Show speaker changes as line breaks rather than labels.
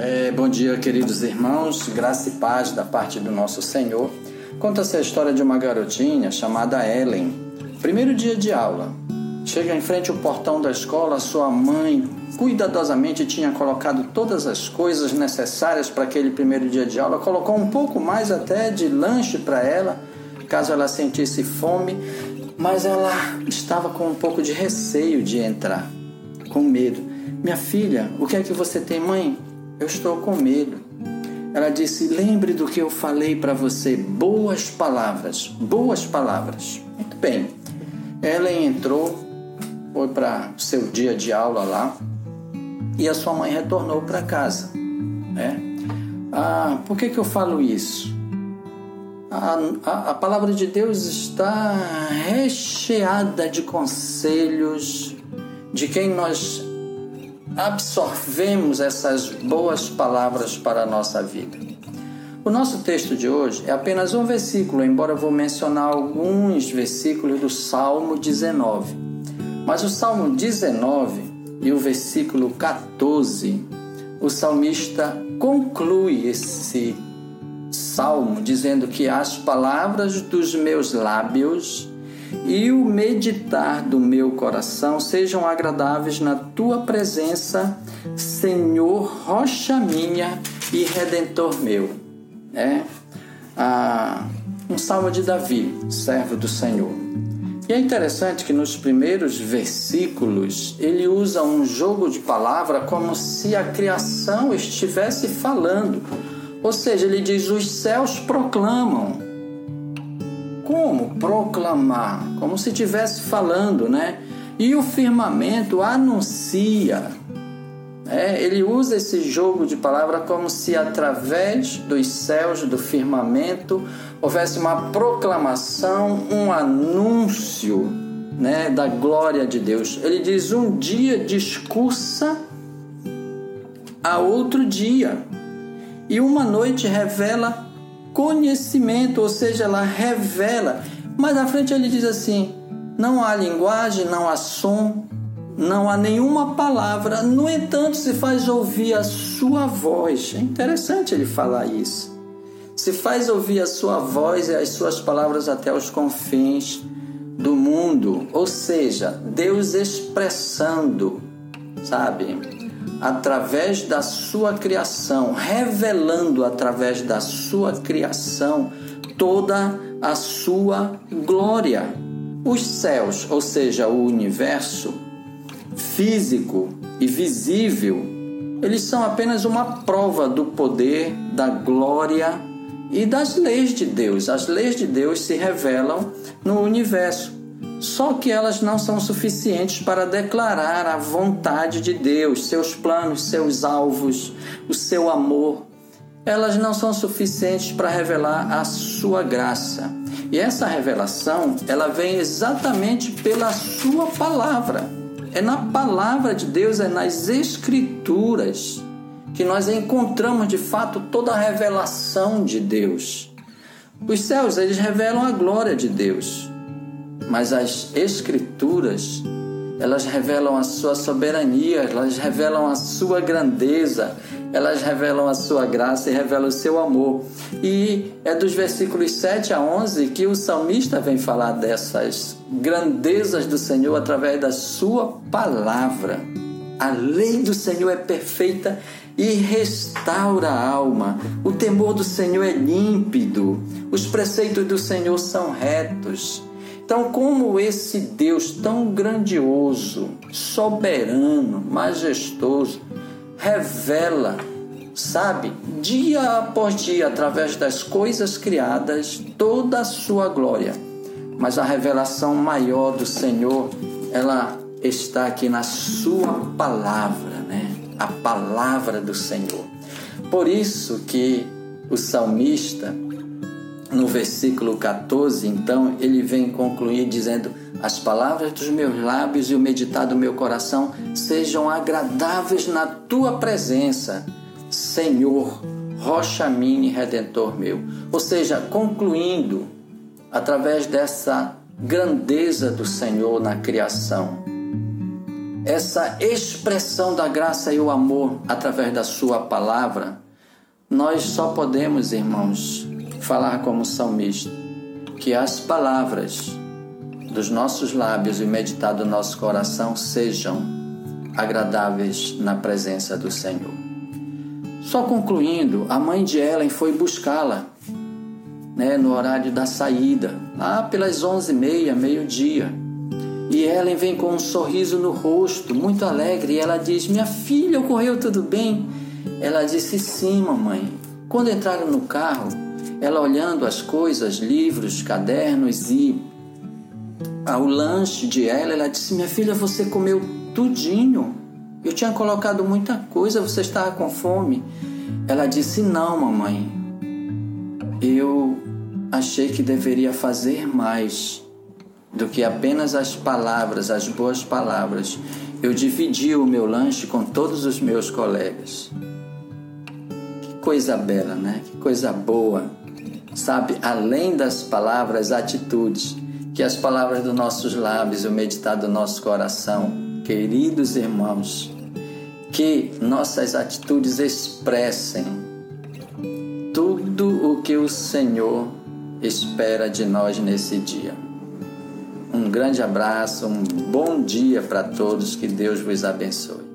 É, bom dia, queridos irmãos, graça e paz da parte do nosso Senhor. Conta-se a história de uma garotinha chamada Ellen. Primeiro dia de aula. Chega em frente ao portão da escola, sua mãe cuidadosamente tinha colocado todas as coisas necessárias para aquele primeiro dia de aula, colocou um pouco mais até de lanche para ela, caso ela sentisse fome, mas ela estava com um pouco de receio de entrar, com medo. Minha filha, o que é que você tem, mãe? Eu estou com medo. Ela disse: Lembre do que eu falei para você. Boas palavras. Boas palavras. Muito bem. Ellen entrou, foi para seu dia de aula lá e a sua mãe retornou para casa. Né? Ah, por que, que eu falo isso? A, a, a palavra de Deus está recheada de conselhos de quem nós absorvemos essas boas palavras para a nossa vida. O nosso texto de hoje é apenas um versículo, embora eu vou mencionar alguns versículos do Salmo 19. Mas o Salmo 19 e o versículo 14, o salmista conclui esse salmo dizendo que as palavras dos meus lábios e o meditar do meu coração sejam agradáveis na tua presença, Senhor, rocha minha e redentor meu. É ah, um salmo de Davi, servo do Senhor. E é interessante que nos primeiros versículos ele usa um jogo de palavra como se a criação estivesse falando. Ou seja, ele diz: os céus proclamam, como proclamar? Como se estivesse falando, né? E o firmamento anuncia. É, ele usa esse jogo de palavra como se através dos céus, do firmamento, houvesse uma proclamação, um anúncio né, da glória de Deus. Ele diz: um dia discursa a outro dia, e uma noite revela conhecimento, ou seja, ela revela. Mas na frente ele diz assim: não há linguagem, não há som, não há nenhuma palavra, no entanto, se faz ouvir a sua voz. É interessante ele falar isso. Se faz ouvir a sua voz e as suas palavras até os confins do mundo, ou seja, Deus expressando, sabe? Através da sua criação, revelando através da sua criação toda a sua glória. Os céus, ou seja, o universo físico e visível, eles são apenas uma prova do poder, da glória e das leis de Deus. As leis de Deus se revelam no universo. Só que elas não são suficientes para declarar a vontade de Deus, seus planos, seus alvos, o seu amor. Elas não são suficientes para revelar a sua graça. E essa revelação, ela vem exatamente pela sua palavra. É na palavra de Deus, é nas escrituras que nós encontramos de fato toda a revelação de Deus. Os céus, eles revelam a glória de Deus mas as escrituras elas revelam a sua soberania, elas revelam a sua grandeza, elas revelam a sua graça e revelam o seu amor. E é dos versículos 7 a 11 que o salmista vem falar dessas grandezas do Senhor através da sua palavra. A lei do Senhor é perfeita e restaura a alma. O temor do Senhor é límpido. Os preceitos do Senhor são retos. Então, como esse Deus tão grandioso, soberano, majestoso, revela, sabe, dia após dia, através das coisas criadas, toda a sua glória. Mas a revelação maior do Senhor, ela está aqui na sua palavra, né? A palavra do Senhor. Por isso que o salmista no versículo 14, então, ele vem concluir dizendo: As palavras dos meus lábios e o meditar do meu coração sejam agradáveis na tua presença, Senhor, rocha minha e redentor meu. Ou seja, concluindo, através dessa grandeza do Senhor na criação, essa expressão da graça e o amor através da Sua palavra, nós só podemos, irmãos, falar como salmista, que as palavras dos nossos lábios e meditar do nosso coração sejam agradáveis na presença do Senhor. Só concluindo, a mãe de Ellen foi buscá-la né, no horário da saída, lá pelas onze e meia, meio-dia. E Ellen vem com um sorriso no rosto, muito alegre, e ela diz: Minha filha, ocorreu tudo bem? Ela disse: Sim, mamãe. Quando entraram no carro, ela olhando as coisas, livros, cadernos e ao lanche de ela, ela disse: Minha filha, você comeu tudinho. Eu tinha colocado muita coisa, você estava com fome. Ela disse: Não, mamãe. Eu achei que deveria fazer mais do que apenas as palavras, as boas palavras. Eu dividi o meu lanche com todos os meus colegas. Que coisa bela, né? Que coisa boa. Sabe, além das palavras, atitudes. Que as palavras dos nossos lábios, o meditar do nosso coração, queridos irmãos, que nossas atitudes expressem tudo o que o Senhor espera de nós nesse dia. Um grande abraço, um bom dia para todos, que Deus vos abençoe.